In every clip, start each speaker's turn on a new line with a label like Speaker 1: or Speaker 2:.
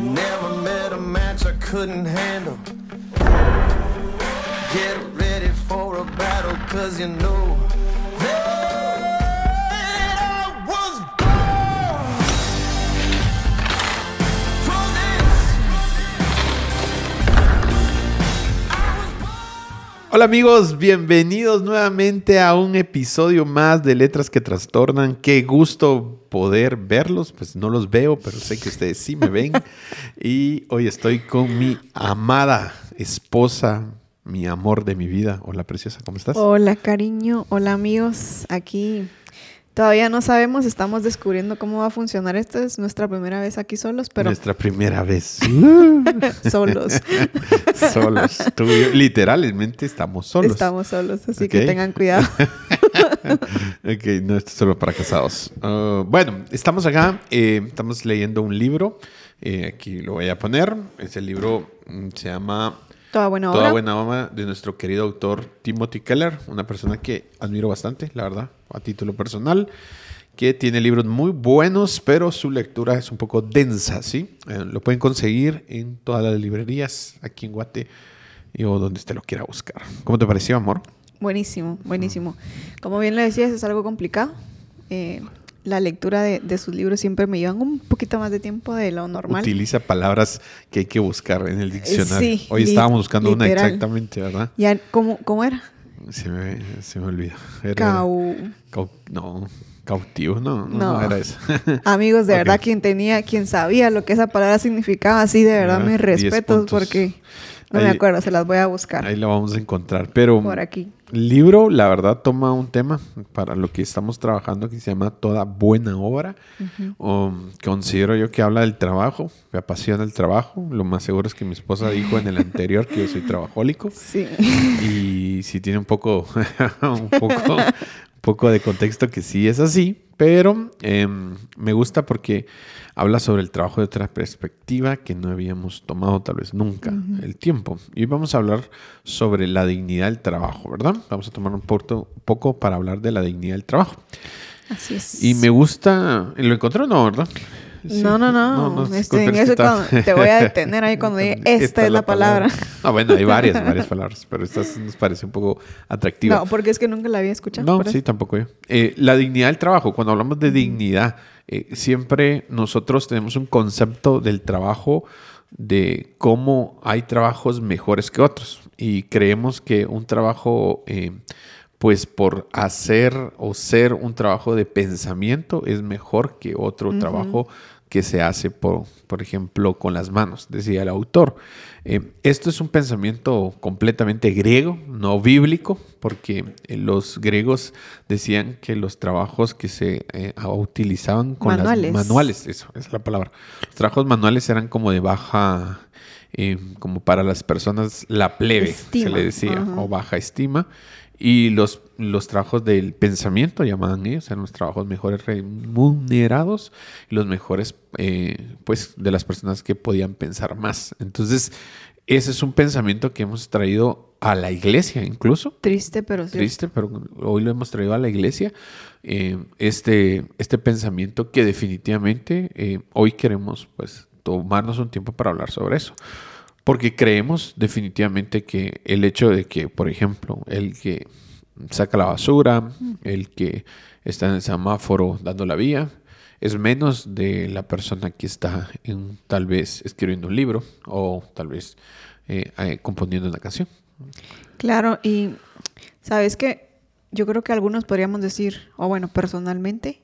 Speaker 1: Never met a match I couldn't handle. Get ready for a battle, cause you know
Speaker 2: Hola amigos, bienvenidos nuevamente a un episodio más de Letras que Trastornan. Qué gusto poder verlos, pues no los veo, pero sé que ustedes sí me ven. y hoy estoy con mi amada esposa, mi amor de mi vida. Hola preciosa, ¿cómo estás?
Speaker 3: Hola cariño, hola amigos, aquí todavía no sabemos, estamos descubriendo cómo va a funcionar esto, es nuestra primera vez aquí solos, pero
Speaker 2: Nuestra primera vez.
Speaker 3: solos,
Speaker 2: solos. Tú literalmente estamos solos.
Speaker 3: estamos solos, así que tengan cuidado.
Speaker 2: ok, no, esto es solo para casados. Ah, bueno, estamos acá, eh, estamos leyendo un libro. eh, aquí lo voy a poner. Ese libro mm, se llama
Speaker 3: Toda buena
Speaker 2: Toda
Speaker 3: obra.
Speaker 2: buena obra de nuestro querido autor Timothy Keller, una persona que admiro bastante, la verdad, a título personal, que tiene libros muy buenos, pero su lectura es un poco densa, ¿sí? Eh, lo pueden conseguir en todas las librerías aquí en Guate y o donde usted lo quiera buscar. ¿Cómo te pareció, amor?
Speaker 3: Buenísimo, buenísimo. Como bien le decías, es algo complicado. Eh, la lectura de, de sus libros siempre me llevan un poquito más de tiempo de lo normal.
Speaker 2: Utiliza palabras que hay que buscar en el diccionario.
Speaker 3: sí,
Speaker 2: Hoy estábamos buscando una
Speaker 3: literal.
Speaker 2: exactamente, ¿verdad?
Speaker 3: Ya, ¿cómo, cómo era?
Speaker 2: Se me, se me olvidó. Era-
Speaker 3: Cau...
Speaker 2: cau- no, cautivo, no, no, no
Speaker 3: No.
Speaker 2: era eso.
Speaker 3: Amigos, de
Speaker 2: Ok.
Speaker 3: verdad, quien tenía, quien sabía lo que esa palabra significaba, sí, de verdad,
Speaker 2: Ah,
Speaker 3: mis
Speaker 2: 10
Speaker 3: respetos, porque no me
Speaker 2: Ahí-
Speaker 3: acuerdo, se las voy a buscar
Speaker 2: Ahí lo vamos a encontrar. Pero
Speaker 3: por aquí.
Speaker 2: Libro, la verdad, toma un tema para lo que estamos trabajando que se llama Toda buena obra. Um, considero yo que habla del trabajo, me apasiona el trabajo. Lo más seguro es que mi esposa dijo en el anterior que yo soy trabajólico.
Speaker 3: Sí.
Speaker 2: Y sí tiene un poco, un poco, un poco de contexto que sí es así, pero em, me gusta porque habla sobre el trabajo de otra perspectiva que no habíamos tomado tal vez nunca el tiempo. Y hoy vamos a hablar sobre la dignidad del trabajo, ¿verdad? Vamos a tomar un poco, poco para hablar de la dignidad del trabajo.
Speaker 3: Así es.
Speaker 2: Y me gusta, ¿lo encontró o no, verdad? Sí.
Speaker 3: No, no, no.
Speaker 2: se
Speaker 3: Este, en eso cuando- te voy a detener ahí cuando diga, esta, es la palabra.
Speaker 2: Ah, bueno, hay varias, varias palabras, pero esta nos parece un poco atractiva.
Speaker 3: No, porque es que nunca la había escuchado.
Speaker 2: No, sí, tampoco yo. Eh, la dignidad del trabajo, cuando hablamos de dignidad, eh, siempre nosotros tenemos un concepto del trabajo de cómo hay trabajos mejores que otros. Y creemos que un trabajo, eh, pues por hacer o ser un trabajo de pensamiento es mejor que otro trabajo que se hace, por, por ejemplo, con las manos, decía el autor. Eh, esto es un pensamiento completamente griego, no bíblico, porque eh, los griegos decían que los trabajos que se eh, utilizaban con
Speaker 3: Manuales.
Speaker 2: las manuales, eso es la palabra. Los trabajos manuales eran como de baja, eh, como para las personas, la plebe,
Speaker 3: Estima,
Speaker 2: se le decía, o baja estima. Y los, los trabajos del pensamiento, llamaban ellos, eran los trabajos mejores remunerados y los mejores, eh, pues, de las personas que podían pensar más. Entonces, ese es un pensamiento que hemos traído a la iglesia incluso.
Speaker 3: Triste, pero sí.
Speaker 2: Triste, pero hoy lo hemos traído a la iglesia. eh, este, este pensamiento que definitivamente eh, hoy queremos, pues, tomarnos un tiempo para hablar sobre eso. Porque creemos definitivamente que el hecho de que, por ejemplo, el que saca la basura, el que está en el semáforo dando la vía, es menos de la persona que está en, tal vez escribiendo un libro o tal vez eh, eh, componiendo una canción.
Speaker 3: Claro, y sabes que yo creo que algunos podríamos decir, o bueno, personalmente,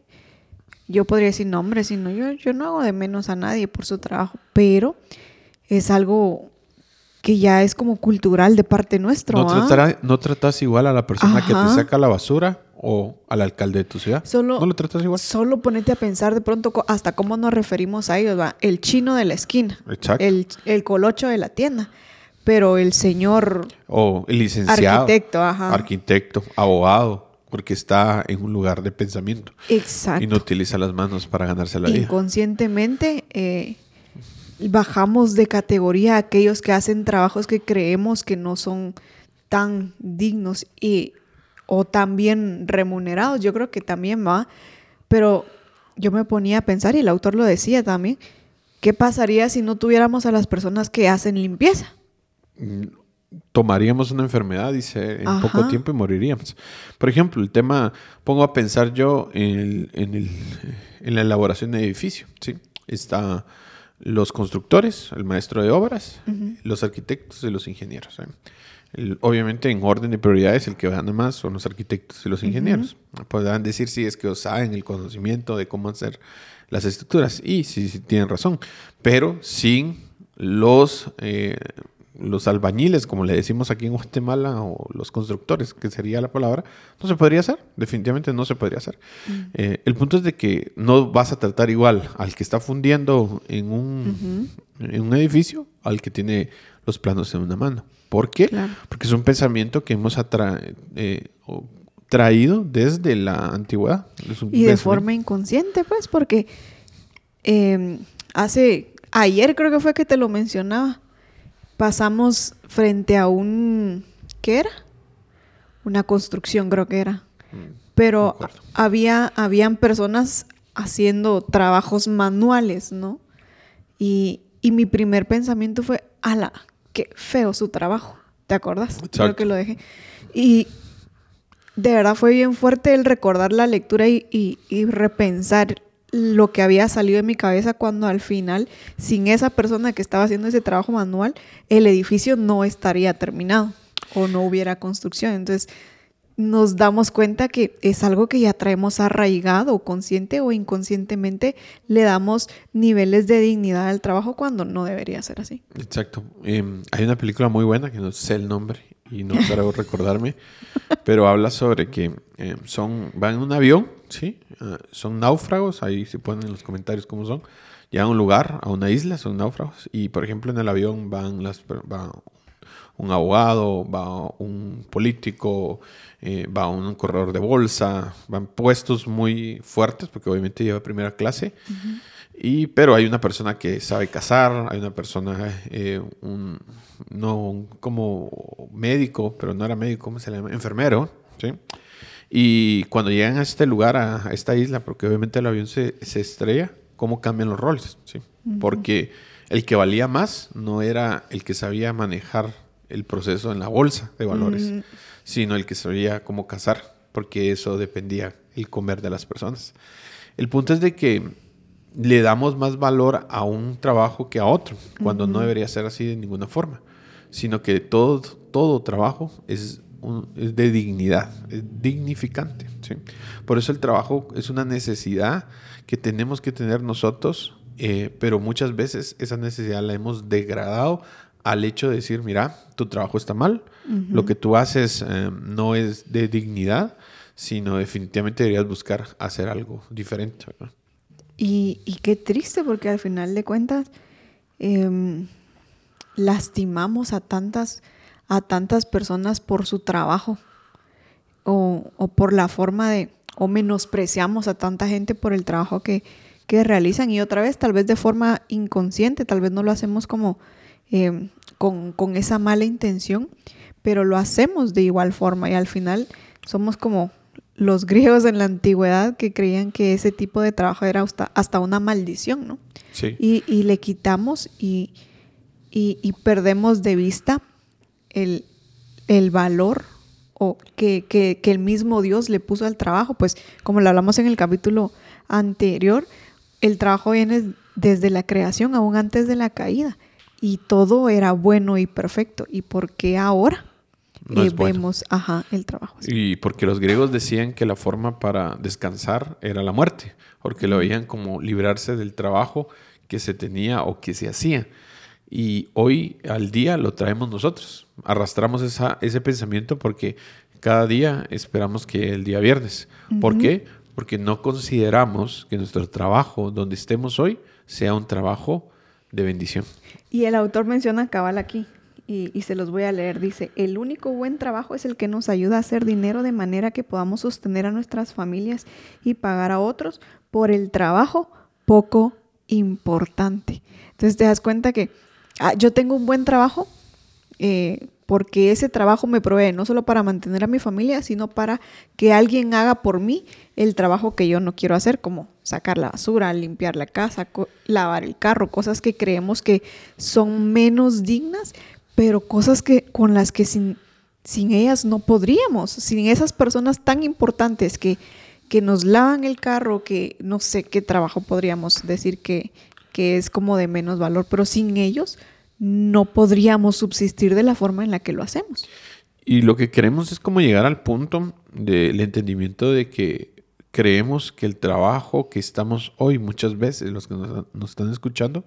Speaker 3: yo podría decir, no, hombre, si no, yo, yo no hago de menos a nadie por su trabajo, pero es algo que ya es como cultural de parte nuestro.
Speaker 2: No,
Speaker 3: ¿ah?
Speaker 2: no tratas igual a la persona que te saca la basura o al alcalde de tu ciudad.
Speaker 3: Solo,
Speaker 2: no lo tratas igual.
Speaker 3: Solo ponete a pensar de pronto hasta cómo nos referimos a ellos, va. El chino de la esquina,
Speaker 2: Exacto.
Speaker 3: el, el colocho de la tienda, pero el señor
Speaker 2: O el licenciado.
Speaker 3: Arquitecto, ajá.
Speaker 2: Arquitecto, abogado, porque está en un lugar de pensamiento
Speaker 3: exacto.
Speaker 2: y no utiliza las manos para ganarse la vida.
Speaker 3: inconscientemente eh, bajamos de categoría a aquellos que hacen trabajos que creemos que no son tan dignos y o tan bien remunerados. Yo creo que también va, pero yo me ponía a pensar y el autor lo decía también. ¿qué pasaría si no tuviéramos a las personas que hacen limpieza?
Speaker 2: tomaríamos una enfermedad, dice, en poco tiempo y moriríamos. Por ejemplo, el tema, pongo a pensar yo en, el- en el- en la elaboración de edificio, ¿sí? Está los constructores, el maestro de obras, los arquitectos y los ingenieros. ¿eh? El- obviamente, en orden de prioridades, el que gana más son los arquitectos y los ingenieros. Podrán decir si es que saben el conocimiento de cómo hacer las estructuras. Y sí, sí tienen razón. Pero sin los, eh, los albañiles, como le decimos aquí en Guatemala, o los constructores, que sería la palabra, no se podría hacer. Definitivamente no se podría hacer. Eh, el punto es de que no vas a tratar igual al que está fundiendo en un, en un edificio al que tiene los planos en una mano. ¿Por qué?
Speaker 3: Claro.
Speaker 2: Porque es un pensamiento que hemos eh, traído desde la antigüedad.
Speaker 3: Y de forma inconsciente, pues, porque eh, hace, ayer creo que fue que te lo mencionaba, pasamos frente a un, ¿qué era? Una construcción creo que era. Pero
Speaker 2: Mm, acuerdo.
Speaker 3: había, habían personas haciendo trabajos manuales, ¿no? Y, y mi primer pensamiento fue, ala, qué feo su trabajo. ¿Te acuerdas? Creo
Speaker 2: Exacto.
Speaker 3: que lo dejé. Y de verdad fue bien fuerte el recordar la lectura y, y- y repensar lo que había salido de mi cabeza cuando al final, sin esa persona que estaba haciendo ese trabajo manual, el edificio no estaría terminado o no hubiera construcción. Entonces, nos damos cuenta que es algo que ya traemos arraigado, consciente o inconscientemente le damos niveles de dignidad al trabajo cuando no debería ser así.
Speaker 2: Exacto. Em, hay una película muy buena que no sé el nombre y no quiero recordarme, pero habla sobre que em, son van en un avión, ¿sí? Ah, son náufragos, ahí se ponen en los comentarios cómo son. Llegan a un lugar, a una isla, son náufragos y por ejemplo en el avión van las va un abogado, va un político, eh, va un corredor de bolsa, van puestos muy fuertes porque obviamente lleva primera clase. Y, pero hay una persona que sabe cazar, hay una persona, eh, un, no un- como médico, pero no era médico, ¿cómo se le llama? Enfermero, ¿sí? Y cuando llegan a este lugar, a, a esta isla, porque obviamente el avión se, se estrella, ¿cómo cambian los roles? ¿sí? Porque el que valía más no era el que sabía manejar el proceso en la bolsa de valores, sino el que sabía cómo cazar, porque eso dependía el comer de las personas. El punto es de que le damos más valor a un trabajo que a otro, cuando no debería ser así de ninguna forma, sino que todo, todo trabajo es, un- es de dignidad, es dignificante. ¿sí? Por eso el trabajo es una necesidad que tenemos que tener nosotros, eh, pero muchas veces esa necesidad la hemos degradado al hecho de decir, mira, tu trabajo está mal, lo que tú haces eh, no es de dignidad, sino definitivamente deberías buscar hacer algo diferente.
Speaker 3: y qué triste, porque al final de cuentas em, lastimamos a tantas, a tantas personas por su trabajo o, o por la forma de, o menospreciamos a tanta gente por el trabajo que, que realizan y otra vez tal vez de forma inconsciente, tal vez no lo hacemos como em, con, con esa mala intención, pero lo hacemos de igual forma y al final somos como los griegos en la antigüedad que creían que ese tipo de trabajo era hasta, hasta una maldición, ¿no?
Speaker 2: Sí.
Speaker 3: Y, y le quitamos y, y- y perdemos de vista el, el valor o que, que- que el mismo Dios le puso al trabajo. Pues como lo hablamos en el capítulo anterior, el trabajo viene desde la creación, aún antes de la caída. Y todo era bueno y perfecto. ¿Y por qué ahora
Speaker 2: No
Speaker 3: eh,
Speaker 2: bueno.
Speaker 3: vemos ajá, el trabajo así?
Speaker 2: Y porque los griegos decían que la forma para descansar era la muerte, porque lo veían como librarse del trabajo que se tenía o que se hacía. Y hoy al día lo traemos nosotros. Arrastramos esa, ese pensamiento porque cada día esperamos que el día viernes. ¿Por qué? Porque no consideramos que nuestro trabajo, donde estemos hoy, sea un trabajo de bendición.
Speaker 3: Y el autor menciona cabal aquí, y, y se los voy a leer. Dice, el único buen trabajo es el que nos ayuda a hacer dinero de manera que podamos sostener a nuestras familias y pagar a otros por el trabajo poco importante. Entonces te das cuenta que ah, yo tengo un buen trabajo, eh, porque ese trabajo me provee no solo para mantener a mi familia, sino para que alguien haga por mí el trabajo que yo no quiero hacer, como sacar la basura, limpiar la casa, lavar el carro, cosas que creemos que son menos dignas, pero cosas que con las que sin, sin ellas no podríamos, sin esas personas tan importantes que, que nos lavan el carro, que no sé qué trabajo podríamos decir que, que es como de menos valor, pero sin ellos no podríamos subsistir de la forma en la que lo hacemos.
Speaker 2: Y lo que queremos es como llegar al punto del entendimiento de que creemos que el trabajo que estamos hoy, muchas veces, los que nos, están escuchando,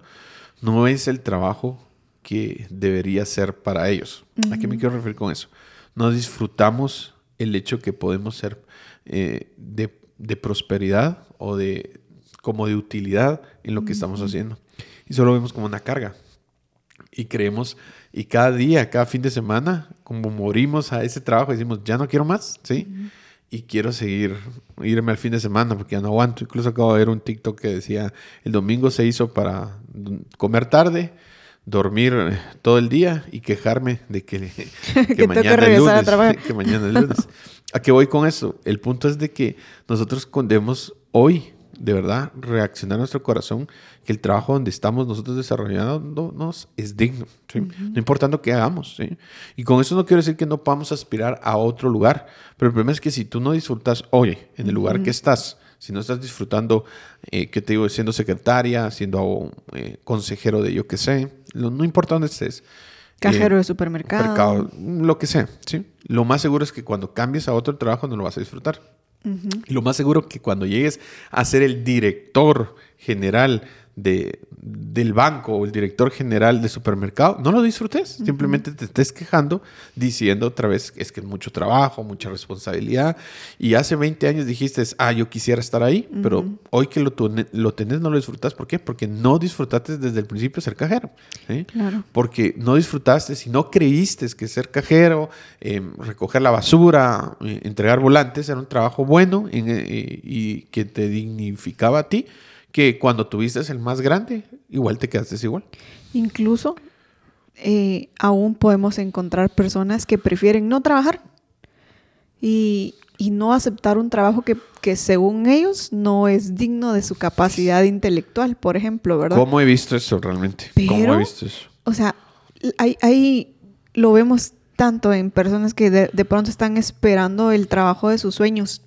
Speaker 2: no es el trabajo que debería ser para ellos. ¿A qué me quiero referir con eso? No disfrutamos el hecho que podemos ser eh, de, prosperidad o de como de utilidad en lo que estamos haciendo. Y solo vemos como una carga y creemos, y cada día, cada fin de semana, como morimos a ese trabajo, decimos, ya no quiero más, ¿sí? Y quiero seguir, irme al fin de semana porque ya no aguanto. Incluso acabo de ver un TikTok que decía, el domingo se hizo para comer tarde, dormir eh, todo el día y quejarme de que, que, mañana, es lunes, que mañana es lunes. ¿A qué voy con eso? El punto es de que nosotros debemos hoy de verdad reaccionar a nuestro corazón que el trabajo donde estamos nosotros desarrollándonos es digno, no importando qué hagamos. Y con eso no quiero decir que no podamos aspirar a otro lugar, pero el problema es que si tú no disfrutas hoy en el lugar que estás, si no estás disfrutando, eh, ¿qué te digo? Siendo secretaria, siendo eh, consejero de yo qué sé, no importa dónde estés.
Speaker 3: Cajero de supermercado.
Speaker 2: Lo que sea, ¿sí? Lo más seguro es que cuando cambies a otro trabajo no lo vas a disfrutar. Y lo más seguro que cuando llegues a ser el director general de, del banco o el director general de supermercado, no lo disfrutes. Simplemente te estés quejando diciendo otra vez es que es mucho trabajo, mucha responsabilidad. Y hace 20 años dijiste, ah, yo quisiera estar ahí, pero hoy que lo, lo tenés no lo disfrutas. ¿Por qué? Porque no disfrutaste desde el principio ser cajero. Porque no disfrutaste, si no creíste que ser cajero, em, recoger la basura, eh, entregar volantes era un trabajo bueno eh, y que te dignificaba a ti que cuando tuviste el más grande, igual te quedaste igual.
Speaker 3: Incluso eh, aún podemos encontrar personas que prefieren no trabajar y, no aceptar un trabajo que, según ellos no es digno de su capacidad intelectual, por ejemplo, ¿verdad?
Speaker 2: ¿Cómo he visto eso realmente? ¿Cómo he visto eso?
Speaker 3: O sea, ahí, lo vemos tanto en personas que de, de pronto están esperando el trabajo de sus sueños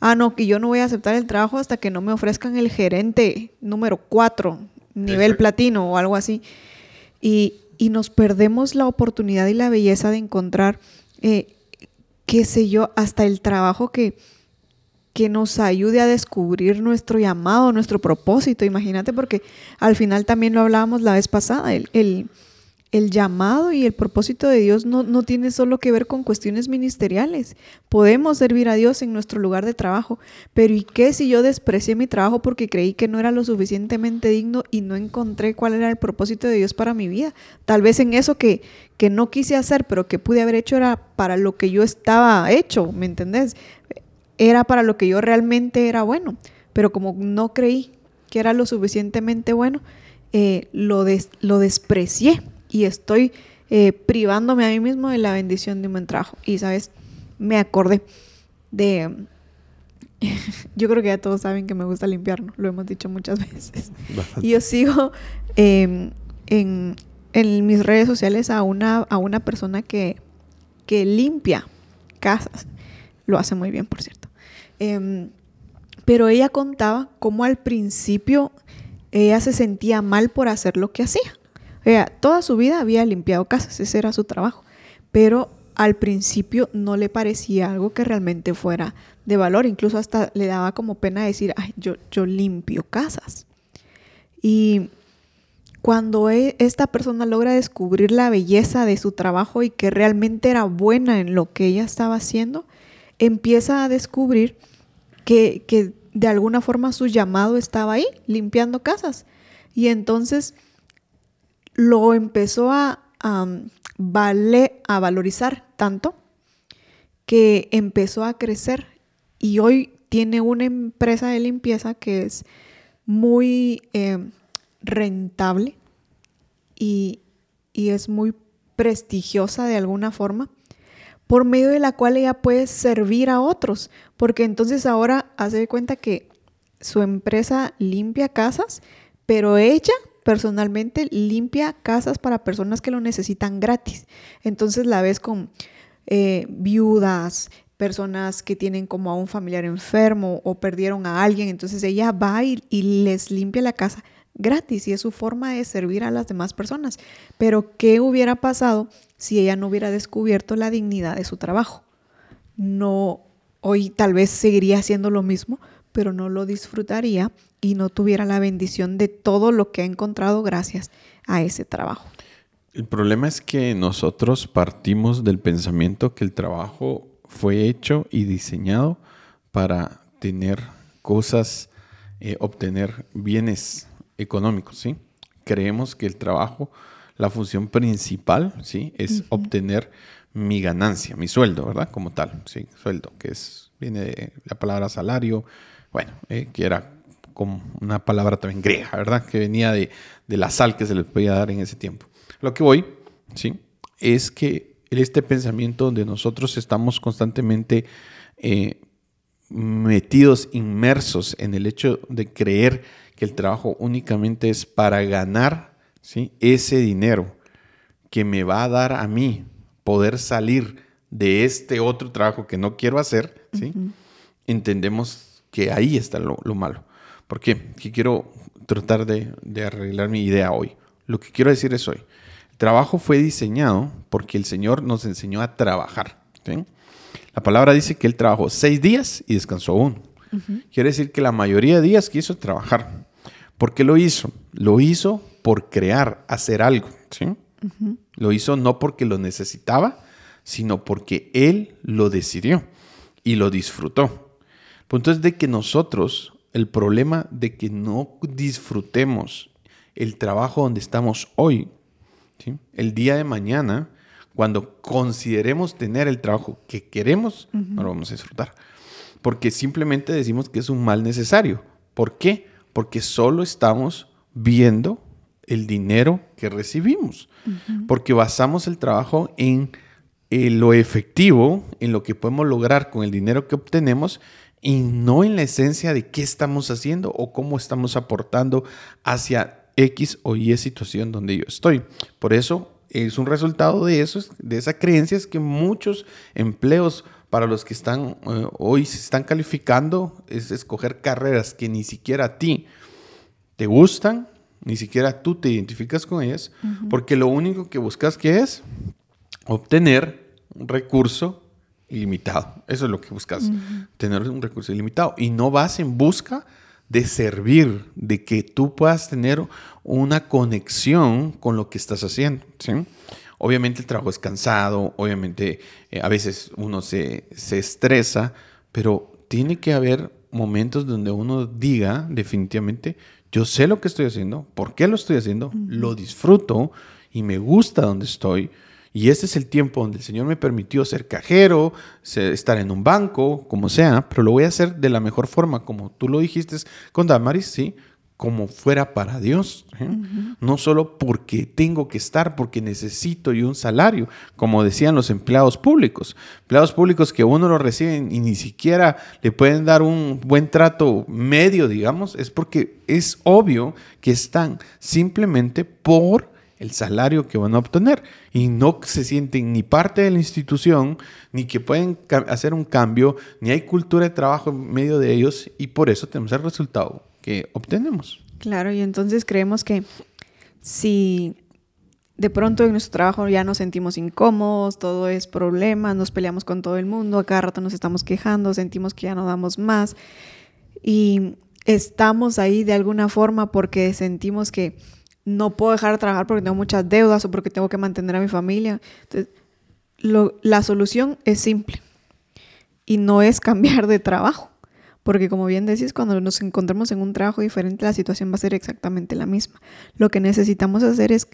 Speaker 3: ah, no, que yo no voy a aceptar el trabajo hasta que no me ofrezcan el gerente número 4, nivel platino o algo así. Y, nos perdemos la oportunidad y la belleza de encontrar, eh, qué sé yo, hasta el trabajo que, que nos ayude a descubrir nuestro llamado, nuestro propósito. Imagínate, porque al final también lo hablábamos la vez pasada, el, el llamado y el propósito de Dios no, tiene solo que ver con cuestiones ministeriales. Podemos servir a Dios en nuestro lugar de trabajo, pero ¿y qué si yo desprecié mi trabajo porque creí que no era lo suficientemente digno y no encontré cuál era el propósito de Dios para mi vida? Tal vez en eso que, que no quise hacer, pero que pude haber hecho era para lo que yo estaba hecho, ¿me entendés? Era para lo que yo realmente era bueno, pero como no creí que era lo suficientemente bueno, eh, lo, lo desprecié y estoy eh, privándome a mí mismo de la bendición de un buen trabajo. Y, ¿sabes? Me acordé de... yo creo que ya todos saben que me gusta limpiar, ¿no? Lo hemos dicho muchas veces. Y yo sigo em, en, mis redes sociales a una, a una persona que, que limpia casas. Lo hace muy bien, por cierto. Em, pero ella contaba cómo al principio ella se sentía mal por hacer lo que hacía toda su vida había limpiado casas, ese era su trabajo, pero al principio no le parecía algo que realmente fuera de valor, incluso hasta le daba como pena decir, Ay, yo, yo limpio casas. Y cuando e, esta persona logra descubrir la belleza de su trabajo y que realmente era buena en lo que ella estaba haciendo, empieza a descubrir que, que de alguna forma su llamado estaba ahí, limpiando casas. Y entonces lo empezó a, vale, a valorizar tanto que empezó a crecer y hoy tiene una empresa de limpieza que es muy em, rentable y, es muy prestigiosa de alguna forma, por medio de la cual ella puede servir a otros, porque entonces ahora hace de cuenta que su empresa limpia casas, pero ella personalmente limpia casas para personas que lo necesitan gratis. Entonces la ves con eh, viudas, personas que tienen como a un familiar enfermo o perdieron a alguien, entonces ella va y, les limpia la casa gratis y es su forma de servir a las demás personas. Pero ¿qué hubiera pasado si ella no hubiera descubierto la dignidad de su trabajo? No, hoy tal vez seguiría haciendo lo mismo, pero no lo disfrutaría y no tuviera la bendición de todo lo que ha encontrado gracias a ese trabajo.
Speaker 2: El problema es que nosotros partimos del pensamiento que el trabajo fue hecho y diseñado para tener cosas, eh, obtener bienes económicos, ¿sí? Creemos que el trabajo, la función principal, ¿sí? Es obtener mi ganancia, mi sueldo, ¿verdad? Como tal, ¿sí? Sueldo, que es, viene de la palabra salario, bueno, eh, que era como una palabra también griega, ¿verdad? Que venía de, de la sal que se les podía dar en ese tiempo. Lo que voy, ¿sí? Es que este pensamiento donde nosotros estamos constantemente eh, metidos, inmersos en el hecho de creer que el trabajo únicamente es para ganar ¿sí? ese dinero que me va a dar a mí poder salir de este otro trabajo que no quiero hacer, ¿sí? entendemos que ahí está lo, malo. ¿Por qué? Que quiero tratar de, de arreglar mi idea hoy. Lo que quiero decir es hoy, trabajo fue diseñado porque el Señor nos enseñó a trabajar. La palabra dice que Él trabajó seis días y descansó uno. Quiere decir que la mayoría de días quiso trabajar. ¿Por qué lo hizo? Lo hizo por crear, hacer algo. Lo hizo no porque lo necesitaba, sino porque Él lo decidió y lo disfrutó. Punto es de que nosotros, el problema de que no disfrutemos el trabajo donde estamos hoy, el día de mañana, cuando consideremos tener el trabajo que queremos, no lo vamos a disfrutar. Porque simplemente decimos que es un mal necesario. ¿Por qué? Porque solo estamos viendo el dinero que recibimos. Porque basamos el trabajo en lo efectivo, en lo que podemos lograr con el dinero que obtenemos y no en la esencia de qué estamos haciendo o cómo estamos aportando hacia X o Y situación donde yo estoy. Por eso es un resultado de eso, de esa creencia es que muchos empleos para los que están eh, hoy se están calificando es escoger carreras que ni siquiera a ti te gustan, ni siquiera tú te identificas con ellas, porque lo único que buscas que es obtener un recurso ilimitado. Eso es lo que buscas, tener un recurso ilimitado y no vas en busca de servir, de que tú puedas tener una conexión con lo que estás haciendo. ¿sí? Obviamente el trabajo es cansado, obviamente eh, a veces uno se, estresa, pero tiene que haber momentos donde uno diga definitivamente, yo sé lo que estoy haciendo, por qué lo estoy haciendo, lo disfruto y me gusta donde estoy y este es el tiempo donde el Señor me permitió ser cajero, estar en un banco, como sea, pero lo voy a hacer de la mejor forma, como tú lo dijiste con Damaris, ¿sí? Como fuera para Dios. ¿eh? No solo porque tengo que estar, porque necesito y un salario, como decían los empleados públicos. Empleados públicos que uno lo reciben y ni siquiera le pueden dar un buen trato medio, digamos, es porque es obvio que están simplemente por el salario que van a obtener y no se sienten ni parte de la institución, ni que pueden hacer un cambio, ni hay cultura de trabajo en medio de ellos y por eso tenemos el resultado que obtenemos.
Speaker 3: Claro, y entonces creemos que si de pronto en nuestro trabajo ya nos sentimos incómodos, todo es problema, nos peleamos con todo el mundo, a cada rato nos estamos quejando, sentimos que ya no damos más y estamos ahí de alguna forma porque sentimos que no puedo dejar de trabajar porque tengo muchas deudas o porque tengo que mantener a mi familia. Entonces, la solución es simple y no es cambiar de trabajo, porque como bien decís, cuando nos encontremos en un trabajo diferente, la situación va a ser exactamente la misma. Lo que necesitamos hacer es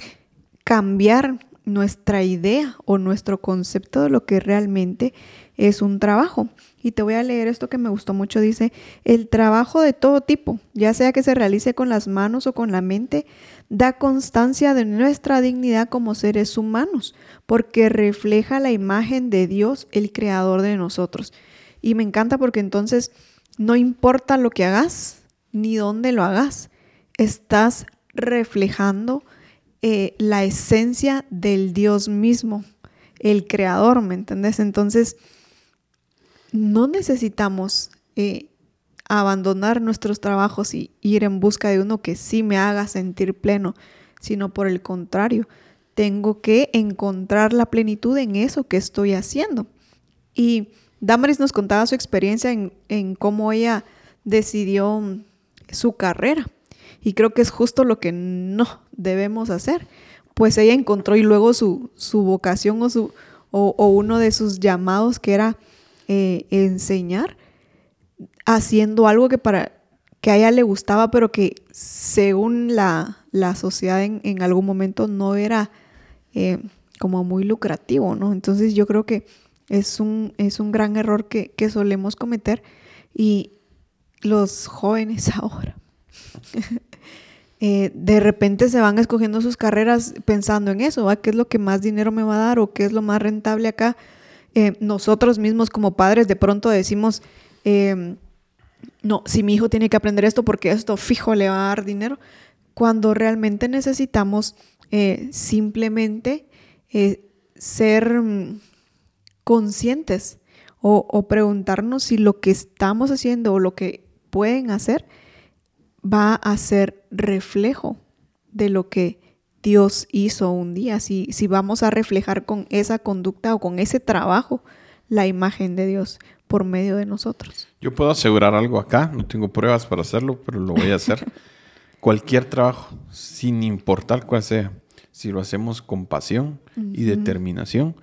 Speaker 3: cambiar nuestra idea o nuestro concepto de lo que realmente es un trabajo. Y te voy a leer esto que me gustó mucho. Dice, el trabajo de todo tipo, ya sea que se realice con las manos o con la mente, da constancia de nuestra dignidad como seres humanos, porque refleja la imagen de Dios, el creador de nosotros. Y me encanta porque entonces no importa lo que hagas, ni dónde lo hagas, estás reflejando eh, la esencia del Dios mismo, el creador, ¿me entiendes? Entonces, no necesitamos eh, abandonar nuestros trabajos y ir en busca de uno que sí me haga sentir pleno, sino por el contrario, tengo que encontrar la plenitud en eso que estoy haciendo. Y Damaris nos contaba su experiencia en, en cómo ella decidió su carrera. Y creo que es justo lo que no debemos hacer. Pues ella encontró y luego su, su vocación o, su, o, uno de sus llamados que era eh, enseñar haciendo algo que para que a ella le gustaba, pero que según la, sociedad en, algún momento no era eh, como muy lucrativo, ¿no? Entonces yo creo que es un, es un gran error que, que solemos cometer y los jóvenes ahora eh, de repente se van escogiendo sus carreras pensando en eso, ¿qué es lo que más dinero me va a dar o qué es lo más rentable acá? Eh, nosotros mismos como padres de pronto decimos, em, no, si mi hijo tiene que aprender esto porque esto fijo le va a dar dinero, cuando realmente necesitamos eh, simplemente ser mm, conscientes o, o preguntarnos si lo que estamos haciendo o lo que pueden hacer va a ser reflejo de lo que Dios hizo un día, si, si vamos a reflejar con esa conducta o con ese trabajo la imagen de Dios por medio de nosotros.
Speaker 2: Yo puedo asegurar algo acá, no tengo pruebas para hacerlo, pero lo voy a hacer. Cualquier trabajo, sin importar cuál sea, si lo hacemos con pasión y determinación,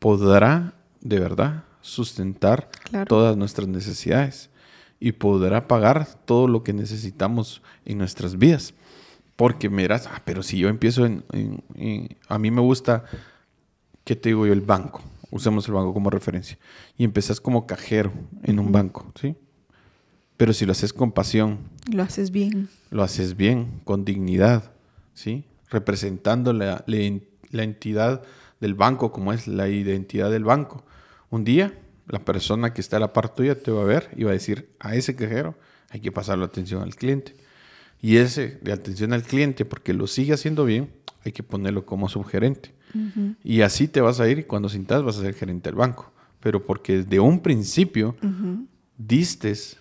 Speaker 2: podrá de verdad sustentar todas nuestras necesidades y podrá pagar todo lo que necesitamos en nuestras vidas. Porque miras, ah, pero si yo empiezo en, A mí me gusta, ¿qué te digo yo? El banco. Usemos el banco como referencia. Y empezás como cajero en un banco, ¿sí? Pero si lo haces con pasión.
Speaker 3: Lo haces bien.
Speaker 2: Lo haces bien, con dignidad, ¿sí? Representando la, la entidad del banco como es la identidad del banco. Un día la persona que está a la par tuya te va a ver y va a decir, a ese cajero hay que pasarle atención al cliente. Y ese de atención al cliente, porque lo sigue haciendo bien, hay que ponerlo como subgerente. Y así te vas a ir y cuando sintas vas a ser gerente del banco. Pero porque desde un principio distes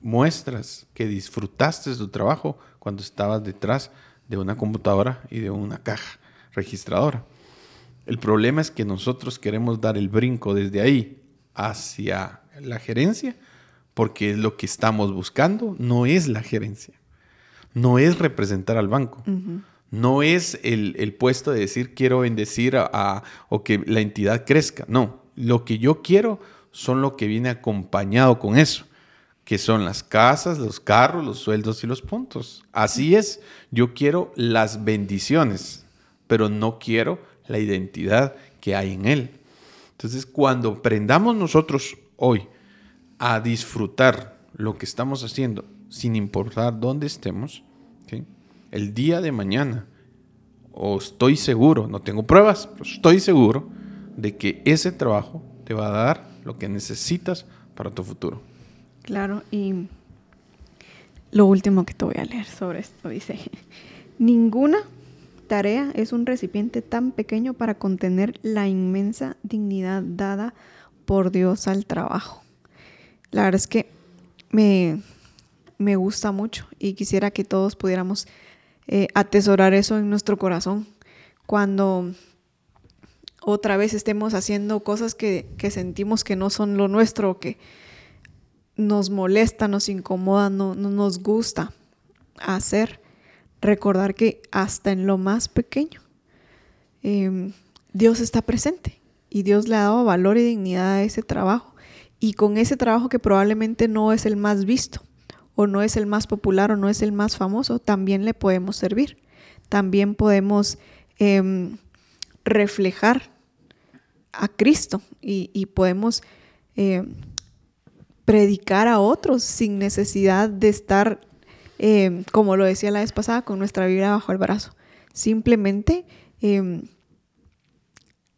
Speaker 2: muestras que disfrutaste de tu trabajo cuando estabas detrás de una computadora y de una caja registradora. El problema es que nosotros queremos dar el brinco desde ahí hacia la gerencia, porque lo que estamos buscando no es la gerencia, no es representar al banco, no es el, puesto de decir quiero bendecir a, o que la entidad crezca, no, lo que yo quiero son lo que viene acompañado con eso, que son las casas, los carros, los sueldos y los puntos. Así es, yo quiero las bendiciones, pero no quiero la identidad que hay en él. Entonces, cuando aprendamos nosotros hoy a disfrutar lo que estamos haciendo, sin importar dónde estemos, el día de mañana, o estoy seguro, no tengo pruebas, pero estoy seguro de que ese trabajo te va a dar lo que necesitas para tu futuro.
Speaker 3: Claro, y lo último que te voy a leer sobre esto dice, ninguna tarea es un recipiente tan pequeño para contener la inmensa dignidad dada por Dios al trabajo. La verdad es que me, me gusta mucho y quisiera que todos pudiéramos eh, atesorar eso en nuestro corazón cuando otra vez estemos haciendo cosas que, que sentimos que no son lo nuestro, que nos molesta, nos incomoda, no, no nos gusta hacer recordar que hasta en lo más pequeño em, Dios está presente y Dios le ha dado valor y dignidad a ese trabajo. Y con ese trabajo que probablemente no es el más visto o no es el más popular o no es el más famoso, también le podemos servir. También podemos em, reflejar a Cristo y, podemos eh, predicar a otros sin necesidad de estar, eh, como lo decía la vez pasada, con nuestra Biblia bajo el brazo. Simplemente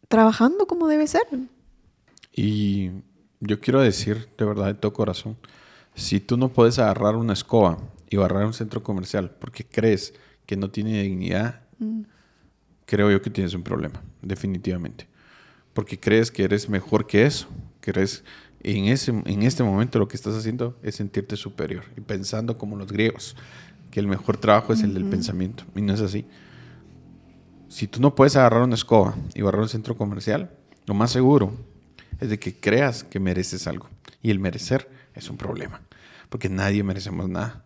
Speaker 3: trabajando como debe ser.
Speaker 2: Y yo quiero decir de verdad de todo corazón, si tú no puedes agarrar una escoba y barrar un centro comercial porque crees que no tiene dignidad, creo yo que tienes un problema, definitivamente. Porque crees que eres mejor que eso, crees en, ese, en este momento lo que estás haciendo es sentirte superior y pensando como los griegos, que el mejor trabajo es el del pensamiento, y no es así. Si tú no puedes agarrar una escoba y barrar un centro comercial, lo más seguro es de que creas que mereces algo. Y el merecer es un problema, porque nadie merecemos nada.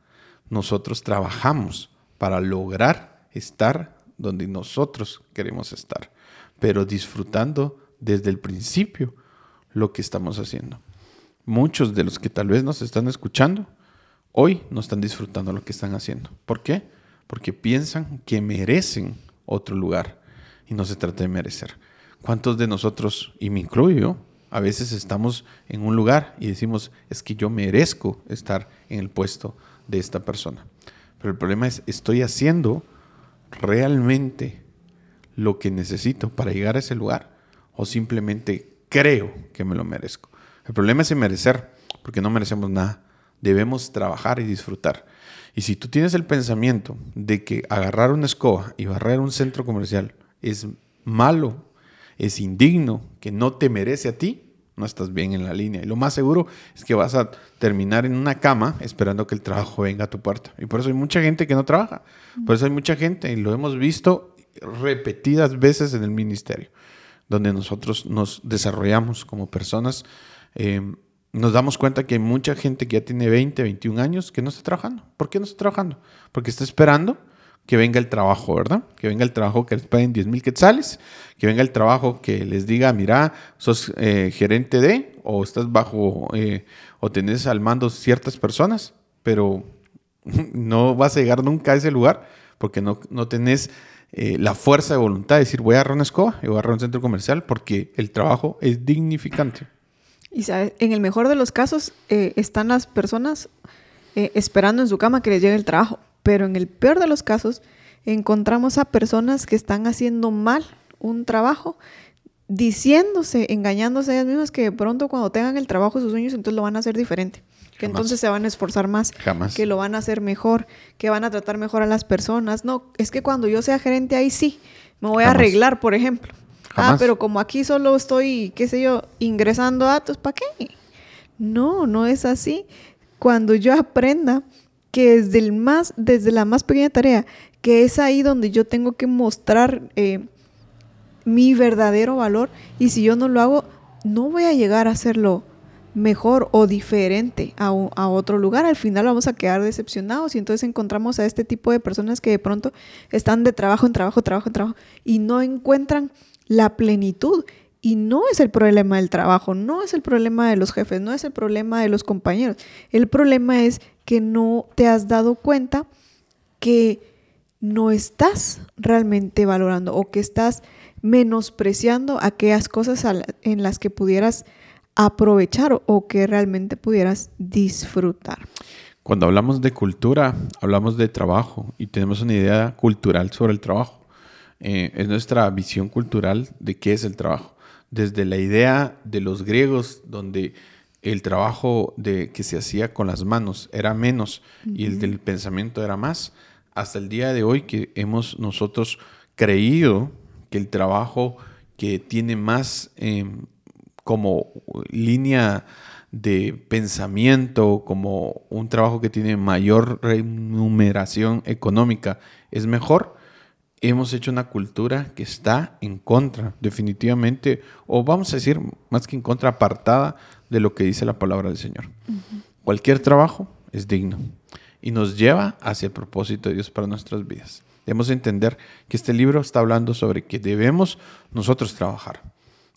Speaker 2: Nosotros trabajamos para lograr estar donde nosotros queremos estar, pero disfrutando desde el principio lo que estamos haciendo. Muchos de los que tal vez nos están escuchando hoy no están disfrutando lo que están haciendo. ¿Por qué? Porque piensan que merecen otro lugar. Y no se trata de merecer. ¿Cuántos de nosotros, y me incluyo, a veces estamos en un lugar y decimos, es que yo merezco estar en el puesto de esta persona? Pero el problema es, ¿estoy haciendo realmente lo que necesito para llegar a ese lugar? ¿O simplemente creo que me lo merezco? El problema es merecer, porque no merecemos nada. Debemos trabajar y disfrutar. Y si tú tienes el pensamiento de que agarrar una escoba y barrer un centro comercial es malo, es indigno, que no te merece a ti, no estás bien en la línea. Y lo más seguro es que vas a terminar en una cama esperando que el trabajo venga a tu puerta. Y por eso hay mucha gente que no trabaja. Por eso hay mucha gente, y lo hemos visto repetidas veces en el ministerio, donde nosotros nos desarrollamos como personas. Eh, nos damos cuenta que hay mucha gente que ya tiene 20, 21 años que no está trabajando. ¿Por qué no está trabajando? Porque está esperando que venga el trabajo, ¿verdad? Que venga el trabajo que les paguen 10 mil quetzales, que venga el trabajo que les diga, mira, sos eh, gerente de, o estás bajo, eh, o tenés al mando ciertas personas, pero no vas a llegar nunca a ese lugar porque no, no tenés eh, la fuerza de voluntad de decir, voy a agarrar una escoba y voy a agarrar un centro comercial porque el trabajo es dignificante.
Speaker 3: Y ¿sabes? en el mejor de los casos eh, están las personas esperando en su cama que les llegue el trabajo, pero en el peor de los casos encontramos a personas que están haciendo mal un trabajo, diciéndose, engañándose a ellas mismas que de pronto cuando tengan el trabajo sus sueños entonces lo van a hacer diferente, que
Speaker 2: Jamás.
Speaker 3: entonces se van a esforzar más,
Speaker 2: Jamás.
Speaker 3: que lo van a hacer mejor, que van a tratar mejor a las personas. No, es que cuando yo sea gerente ahí sí, me voy a arreglar, por ejemplo. Ah, pero como aquí solo estoy, qué sé yo, ingresando datos, ¿para qué? No, no es así. Cuando yo aprenda que desde, el más, desde la más pequeña tarea, que es ahí donde yo tengo que mostrar eh, mi verdadero valor, y si yo no lo hago, no voy a llegar a hacerlo mejor o diferente a, a otro lugar. Al final vamos a quedar decepcionados y entonces encontramos a este tipo de personas que de pronto están de trabajo en trabajo, trabajo en trabajo y no encuentran la plenitud. Y no es el problema del trabajo, no es el problema de los jefes, no es el problema de los compañeros. El problema es que no te has dado cuenta que no estás realmente valorando o que estás menospreciando aquellas cosas en las que pudieras aprovechar o- o que realmente pudieras disfrutar.
Speaker 2: Cuando hablamos de cultura, hablamos de trabajo y tenemos una idea cultural sobre el trabajo. Eh, es nuestra visión cultural de qué es el trabajo. Desde la idea de los griegos, donde el trabajo de, que se hacía con las manos era menos y el del pensamiento era más, hasta el día de hoy que hemos nosotros creído que el trabajo que tiene más em, como línea de pensamiento, como un trabajo que tiene mayor remuneración económica, es mejor, hemos hecho una cultura que está en contra, definitivamente, o vamos a decir, más que en contra, apartada de lo que dice la palabra del Señor. Cualquier trabajo es digno y nos lleva hacia el propósito de Dios para nuestras vidas. Debemos entender que este libro está hablando sobre que debemos nosotros trabajar.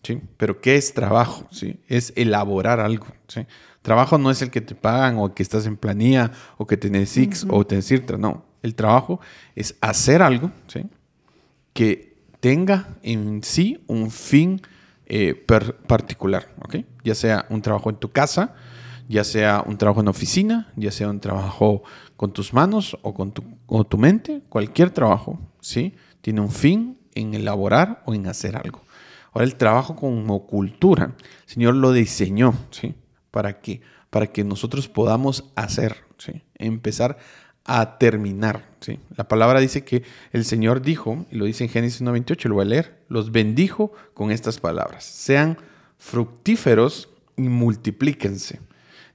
Speaker 2: ¿sí? Pero ¿qué es trabajo? ¿sí? Es elaborar algo. ¿sí? Trabajo no es el que te pagan o que estás en planilla o que tenés X o tenés IRTRA. No, el trabajo es hacer algo ¿sí? que tenga en sí un fin eh, particular, ¿ok? Ya sea un trabajo en tu casa, ya sea un trabajo en oficina, ya sea un trabajo con tus manos o con tu, o tu mente, cualquier trabajo, ¿sí? Tiene un fin en elaborar o en hacer algo. Ahora el trabajo como cultura, el Señor lo diseñó, ¿sí? Para que, para que nosotros podamos hacer, ¿sí? Empezar a terminar, ¿sí? La palabra dice que el Señor dijo, y lo dice en Génesis 1.28, lo voy a leer, los bendijo con estas palabras, sean fructíferos y multiplíquense,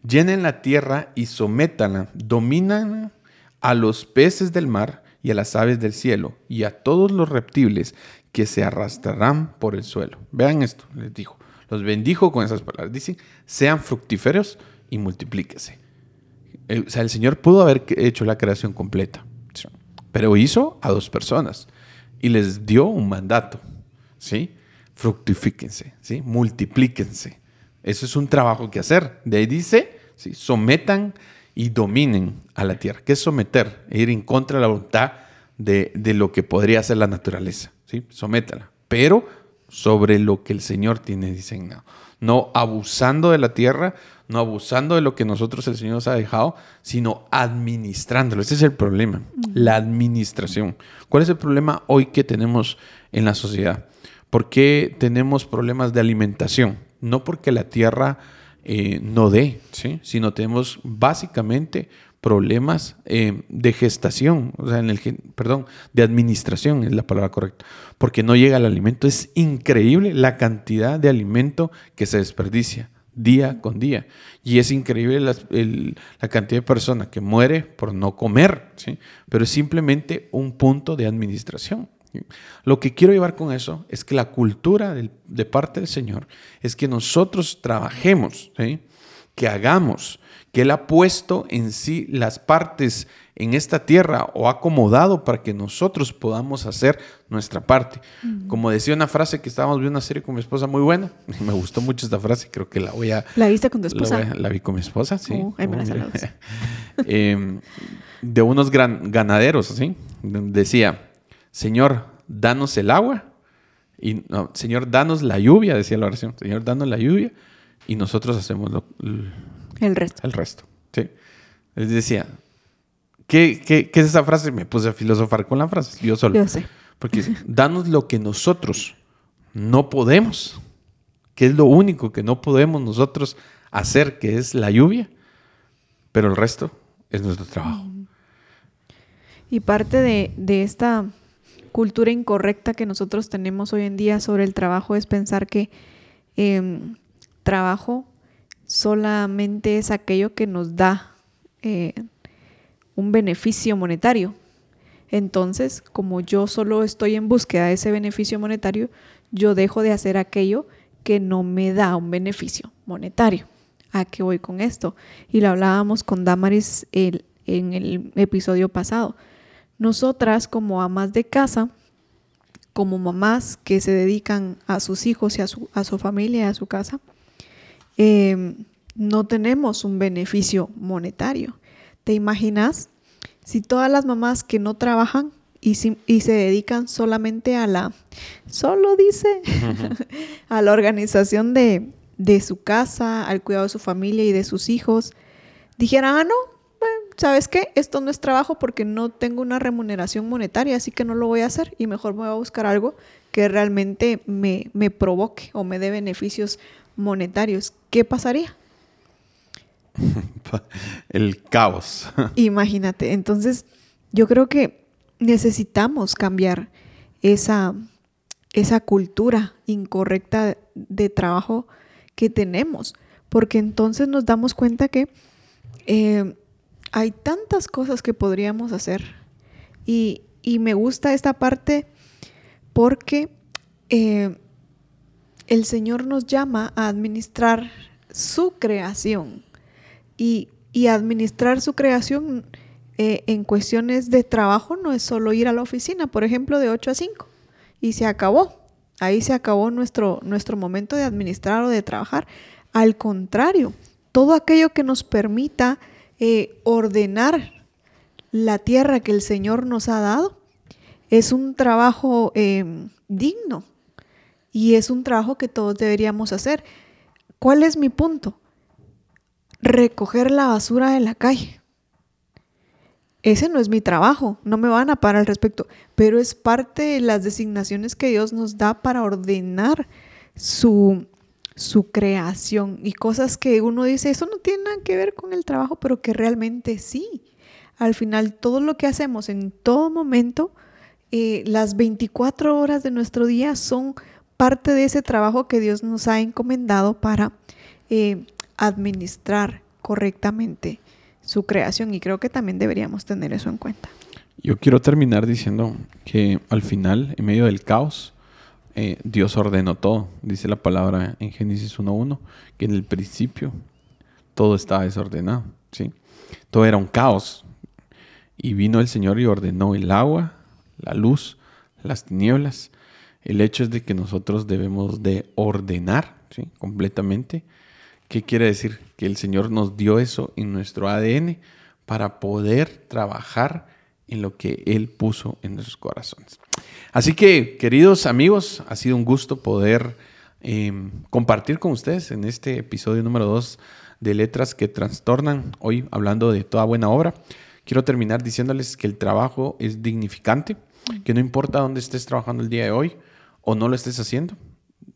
Speaker 2: llenen la tierra y sométanla, dominan a los peces del mar y a las aves del cielo y a todos los reptiles que se arrastrarán por el suelo. Vean esto, les dijo, los bendijo con esas palabras, dicen, sean fructíferos y multiplíquense. O sea, el Señor pudo haber hecho la creación completa, pero hizo a dos personas y les dio un mandato, ¿sí? Fructifíquense, ¿sí? Multiplíquense. Eso es un trabajo que hacer. De ahí dice, ¿sí? sometan y dominen a la tierra. ¿Qué es someter? Ir en contra de la voluntad de, de lo que podría hacer la naturaleza, ¿sí? Sométala. Pero sobre lo que el Señor tiene diseñado. No abusando de la tierra, no abusando de lo que nosotros el Señor nos ha dejado, sino administrándolo. Ese es el problema, la administración. ¿Cuál es el problema hoy que tenemos en la sociedad? ¿Por qué tenemos problemas de alimentación? No porque la tierra eh, no dé, ¿sí? sino tenemos básicamente problemas eh, de gestación, o sea, en el, perdón, de administración es la palabra correcta, porque no llega el alimento. Es increíble la cantidad de alimento que se desperdicia día con día. Y es increíble las- el- la cantidad de personas que muere por no comer, ¿sí? pero es simplemente un punto de administración. Lo que quiero llevar con eso es que la cultura del- de parte del Señor es que nosotros trabajemos, ¿sí? que hagamos, que Él ha puesto en sí las partes en esta tierra o ha acomodado para que nosotros podamos hacer nuestra parte. Como decía una frase que estábamos viendo una serie con mi esposa muy buena, me gustó mucho esta frase, creo que la voy a...
Speaker 3: ¿La viste con tu esposa?
Speaker 2: a- la vi con mi esposa, sí.
Speaker 3: Oh, ahí me la.
Speaker 2: Eh, de unos gran ganaderos, ¿sí? Decía, Señor, danos el agua. Y, no, Señor, danos la lluvia, decía la oración. Señor, danos la lluvia. Y nosotros hacemos lo-
Speaker 3: El resto.
Speaker 2: el resto. ¿sí? Les decía, ¿qué, qué, qué es esa frase? Me puse a filosofar con la frase, yo solo.
Speaker 3: Yo sé.
Speaker 2: Porque dice, danos lo que nosotros no podemos, que es lo único que no podemos nosotros hacer, que es la lluvia, pero el resto es nuestro trabajo.
Speaker 3: Y parte de, de esta cultura incorrecta que nosotros tenemos hoy en día sobre el trabajo es pensar que em, trabajo solamente es aquello que nos da eh, un beneficio monetario. Entonces, como yo solo estoy en búsqueda de ese beneficio monetario, yo dejo de hacer aquello que no me da un beneficio monetario. ¿A qué voy con esto? Y lo hablábamos con Damaris en el episodio pasado. Nosotras como amas de casa, como mamás que se dedican a sus hijos y a su, a su familia, a su casa, eh, no tenemos un beneficio monetario. ¿Te imaginas si todas las mamás que no trabajan y, si- y se dedican solamente a la, solo dice, a la organización de, de su casa, al cuidado de su familia y de sus hijos, dijeran, ah, no, ¿sabes qué? Esto no es trabajo porque no tengo una remuneración monetaria, así que no lo voy a hacer y mejor me voy a buscar algo que realmente me, me provoque o me dé beneficios monetarios. ¿Qué pasaría?
Speaker 2: El caos.
Speaker 3: Imagínate. Entonces, yo creo que necesitamos cambiar esa, esa cultura incorrecta de trabajo que tenemos, porque entonces nos damos cuenta que eh, hay tantas cosas que podríamos hacer. Y, y me gusta esta parte porque eh, el Señor nos llama a administrar su creación y, administrar su creación eh, en cuestiones de trabajo no es solo ir a la oficina, por ejemplo, de 8 a 5 y se acabó. Ahí se acabó nuestro, nuestro momento de administrar o de trabajar. Al contrario, todo aquello que nos permita eh, ordenar la tierra que el Señor nos ha dado es un trabajo eh, digno y es un trabajo que todos deberíamos hacer. ¿Cuál es mi punto? Recoger la basura de la calle. Ese no es mi trabajo, no me van a parar al respecto, pero es parte de las designaciones que Dios nos da para ordenar su, su creación y cosas que uno dice, eso no tiene nada que ver con el trabajo, pero que realmente sí. Al final, todo lo que hacemos en todo momento, eh, las 24 horas de nuestro día son parte de ese trabajo que Dios nos ha encomendado para eh, administrar correctamente su creación y creo que también deberíamos tener eso en cuenta.
Speaker 2: Yo quiero terminar diciendo que al final, en medio del caos, eh, Dios ordenó todo. Dice la palabra en Génesis 1.1 que en el principio todo estaba desordenado. ¿sí? Todo era un caos. Y vino el Señor y ordenó el agua, la luz, las tinieblas. El hecho es de que nosotros debemos de ordenar ¿sí? completamente. ¿Qué quiere decir? Que el Señor nos dio eso en nuestro ADN para poder trabajar en lo que Él puso en nuestros corazones. Así que, queridos amigos, ha sido un gusto poder em, compartir con ustedes en este episodio número 2 de Letras que Trastornan, hoy hablando de toda buena obra. Quiero terminar diciéndoles que el trabajo es dignificante, que no importa dónde estés trabajando el día de hoy o no lo estés haciendo,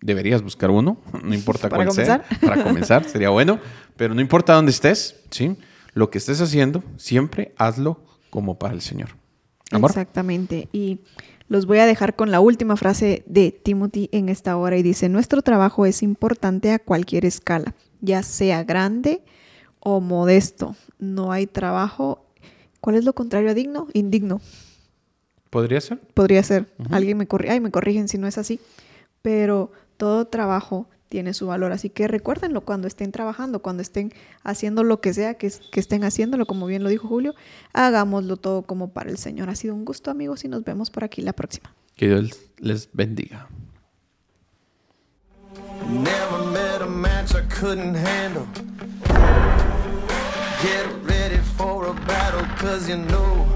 Speaker 2: deberías buscar uno, no importa cuál sea, para comenzar, sería bueno, pero no importa dónde estés, ¿sí? Lo que estés haciendo, siempre hazlo como para el Señor.
Speaker 3: Exactamente. Y los voy a dejar con la última frase de Timothy en esta hora y dice, nuestro trabajo es importante a cualquier escala, ya sea grande o modesto. No hay trabajo, ¿cuál es lo contrario a digno? Indigno.
Speaker 2: ¿Podría ser?
Speaker 3: Podría ser. Alguien me corrige, ay, me corrigen si no es así. Pero todo trabajo tiene su valor. Así que recuérdenlo cuando estén trabajando, cuando estén haciendo lo que sea que, que, estén haciéndolo, como bien lo dijo Julio, hagámoslo todo como para el Señor. Ha sido un gusto, amigos, y nos vemos por aquí la próxima.
Speaker 2: Que Dios les bendiga. Never met a match I couldn't handle. Get ready for a battle, cause you know